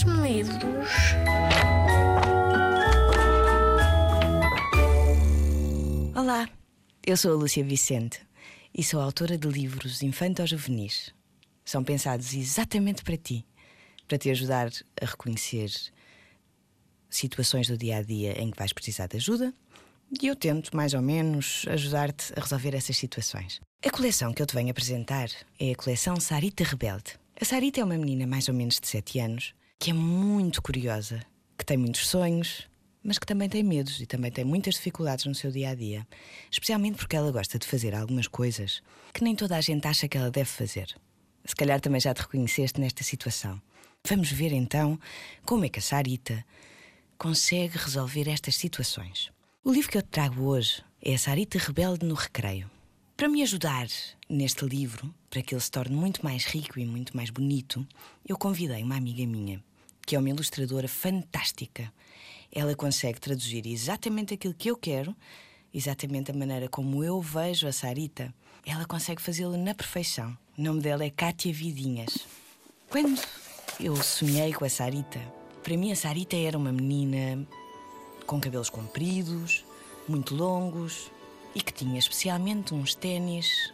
Traz-me livros. Olá, eu sou a Lúcia Vicente e sou autora de livros infanto-juvenis. São pensados exatamente para ti, para te ajudar a reconhecer situações do dia a dia em que vais precisar de ajuda e eu tento, mais ou menos, ajudar-te a resolver essas situações. A coleção que eu te venho apresentar é a coleção Sarita Rebelde. A Sarita é uma menina mais ou menos de 7 anos que é muito curiosa, que tem muitos sonhos, mas que também tem medos e também tem muitas dificuldades no seu dia a dia, especialmente porque ela gosta de fazer algumas coisas que nem toda a gente acha que ela deve fazer. Se calhar também já te reconheceste nesta situação. Vamos ver então como é que a Sarita consegue resolver estas situações. O livro que eu te trago hoje é a Sarita Rebelde no Recreio. Para me ajudar neste livro, para que ele se torne muito mais rico e muito mais bonito, eu convidei uma amiga minha, que é uma ilustradora fantástica. Ela consegue traduzir exatamente aquilo que eu quero, exatamente a maneira como eu vejo a Sarita. Ela consegue fazê-lo na perfeição. O nome dela é Kátia Vidinhas. Quando eu sonhei com a Sarita, para mim a Sarita era uma menina com cabelos compridos, muito longos, e que tinha especialmente uns ténis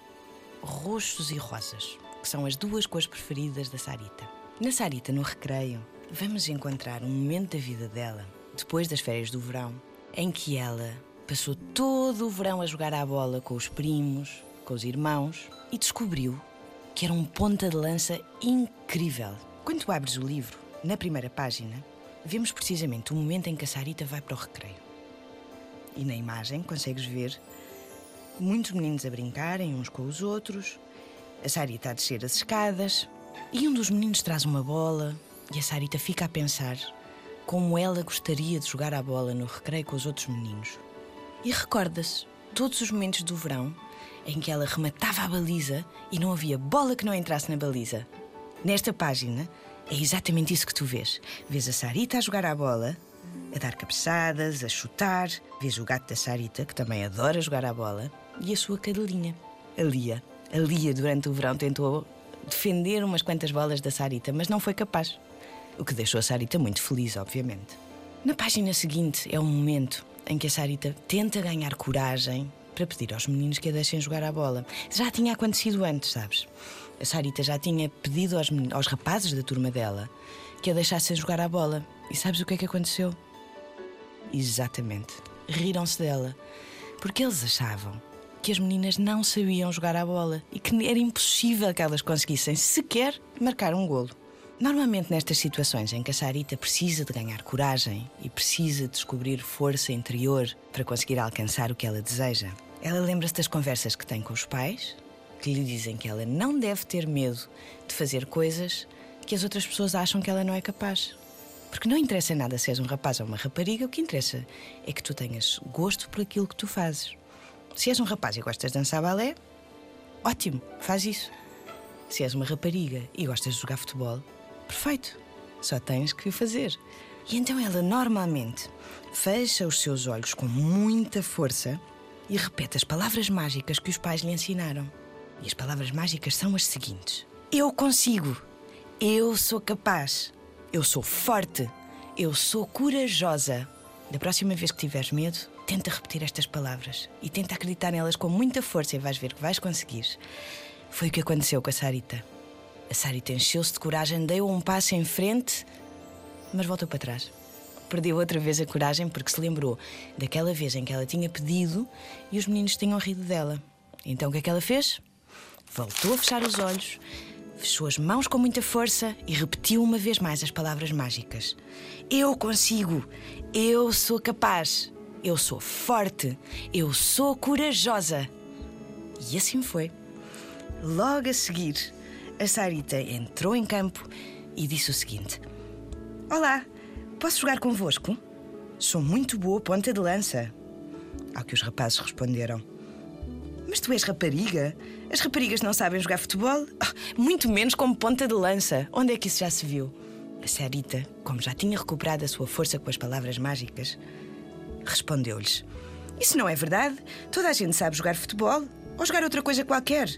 roxos e rosas, que são as duas cores preferidas da Sarita. Na Sarita, no recreio, vamos encontrar um momento da vida dela, depois das férias do verão, em que ela passou todo o verão a jogar à bola com os primos, com os irmãos e descobriu que era um ponta de lança incrível. Quando abres o livro, na primeira página, vemos precisamente o momento em que a Sarita vai para o recreio. E na imagem consegues ver muitos meninos a brincarem uns com os outros, a Sarita a descer as escadas, e um dos meninos traz uma bola e a Sarita fica a pensar como ela gostaria de jogar a bola no recreio com os outros meninos. E recorda-se todos os momentos do verão em que ela rematava a baliza e não havia bola que não entrasse na baliza. Nesta página é exatamente isso que tu vês. Vês a Sarita a jogar a bola, a dar cabeçadas, a chutar. Vês o gato da Sarita, que também adora jogar a bola, e a sua cadelinha, a Lia. A Lia, durante o verão, tentou defender umas quantas bolas da Sarita, mas não foi capaz. O que deixou a Sarita muito feliz, obviamente. Na página seguinte é um momento em que a Sarita tenta ganhar coragem para pedir aos meninos que a deixem jogar a bola. Já tinha acontecido antes, sabes? A Sarita já tinha pedido aos, aos rapazes da turma dela que a deixassem jogar a bola. E sabes o que é que aconteceu? Exatamente. Riram-se dela. Porque eles achavam que as meninas não sabiam jogar a bola e que era impossível que elas conseguissem sequer marcar um golo. Normalmente nestas situações em que a Sarita precisa de ganhar coragem e precisa de descobrir força interior para conseguir alcançar o que ela deseja, ela lembra-se das conversas que tem com os pais, que lhe dizem que ela não deve ter medo de fazer coisas que as outras pessoas acham que ela não é capaz. Porque não interessa nada se és um rapaz ou uma rapariga, o que interessa é que tu tenhas gosto por aquilo que tu fazes. Se és um rapaz e gostas de dançar balé, ótimo, faz isso. Se és uma rapariga e gostas de jogar futebol, perfeito, só tens que fazer. E então ela normalmente fecha os seus olhos com muita força e repete as palavras mágicas que os pais lhe ensinaram. E as palavras mágicas são as seguintes: Eu consigo, eu sou capaz, eu sou forte, eu sou corajosa. Da próxima vez que tiveres medo, tenta repetir estas palavras e tenta acreditar nelas com muita força e vais ver que vais conseguir. Foi o que aconteceu com a Sarita. A Sarita encheu-se de coragem, deu um passo em frente, mas voltou para trás. Perdeu outra vez a coragem porque se lembrou daquela vez em que ela tinha pedido e os meninos tinham rido dela. Então o que é que ela fez? Voltou a fechar os olhos, fechou as mãos com muita força e repetiu uma vez mais as palavras mágicas: Eu consigo, eu sou capaz, eu sou forte, eu sou corajosa. E assim foi. Logo a seguir, a Sarita entrou em campo e disse o seguinte: Olá, posso jogar convosco? Sou muito boa ponta de lança. Ao que os rapazes responderam: Mas tu és rapariga? As raparigas não sabem jogar futebol? Oh, muito menos como ponta de lança. Onde é que isso já se viu? A Sarita, como já tinha recuperado a sua força com as palavras mágicas, respondeu-lhes: Isso não é verdade. Toda a gente sabe jogar futebol ou jogar outra coisa qualquer.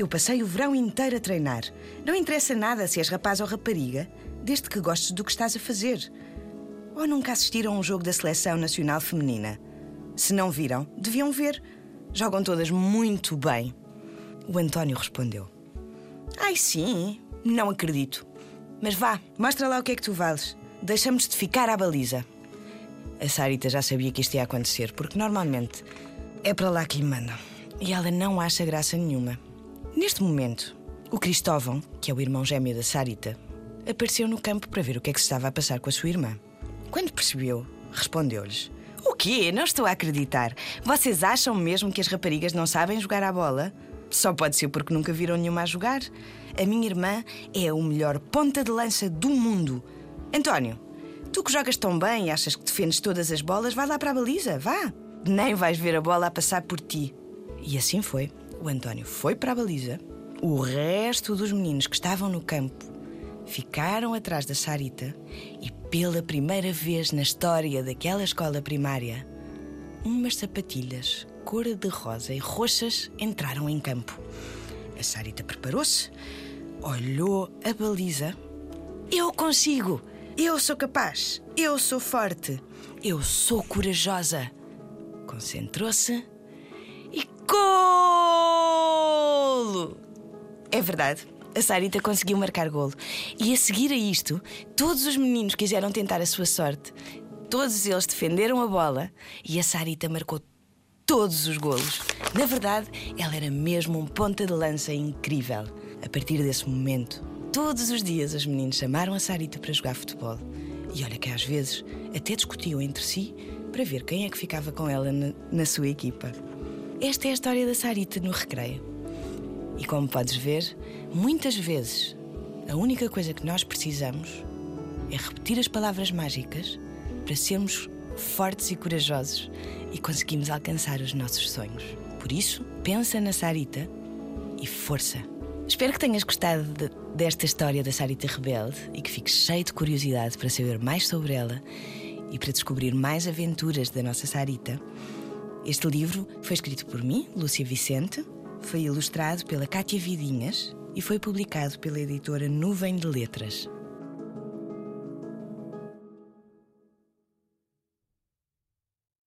Eu passei o verão inteiro a treinar. Não interessa nada se és rapaz ou rapariga. desde que gostes do que estás a fazer. Ou nunca assistiram a um jogo da Seleção Nacional Feminina? Se não viram, deviam ver. Jogam todas muito bem. O António respondeu: Ai, sim, não acredito. Mas vá, mostra lá o que é que tu vales. Deixamos de ficar à baliza. A Sarita já sabia que isto ia acontecer, porque normalmente é para lá que lhe mandam. E ela não acha graça nenhuma. Neste momento, o Cristóvão, que é o irmão gêmeo da Sarita, apareceu no campo para ver o que é que se estava a passar com a sua irmã. Quando percebeu, respondeu-lhes: O quê? Não estou a acreditar. Vocês acham mesmo que as raparigas não sabem jogar à bola? Só pode ser porque nunca viram nenhuma a jogar. A minha irmã é o melhor ponta de lança do mundo. António, tu que jogas tão bem e achas que defendes todas as bolas, vai lá para a baliza, vá. Nem vais ver a bola a passar por ti. E assim foi. O António foi para a baliza. O resto dos meninos que estavam no campo ficaram atrás da Sarita e, pela primeira vez na história daquela escola primária, umas sapatilhas cor-de-rosa e roxas entraram em campo. A Sarita preparou-se, olhou a baliza. Eu consigo! Eu sou capaz! Eu sou forte! Eu sou corajosa! Concentrou-se e golo! É verdade. A Sarita conseguiu marcar golo. E a seguir a isto, todos os meninos quiseram tentar a sua sorte. Todos eles defenderam a bola e a Sarita marcou todos os golos. Na verdade, ela era mesmo um ponta de lança incrível. A partir desse momento, todos os dias os meninos chamaram a Sarita para jogar futebol. E olha que às vezes até discutiam entre si para ver quem é que ficava com ela na, na sua equipa. Esta é a história da Sarita no recreio. E como podes ver, muitas vezes a única coisa que nós precisamos é repetir as palavras mágicas para sermos fortes e corajosos e conseguimos alcançar os nossos sonhos. Por isso, pensa na Sarita e força. Espero que tenhas gostado de, desta história da Sarita Rebelde e que fiques cheio de curiosidade para saber mais sobre ela e para descobrir mais aventuras da nossa Sarita. Este livro foi escrito por mim, Lúcia Vicente, foi ilustrado pela Cátia Vidinhas e foi publicado pela editora Nuvem de Letras.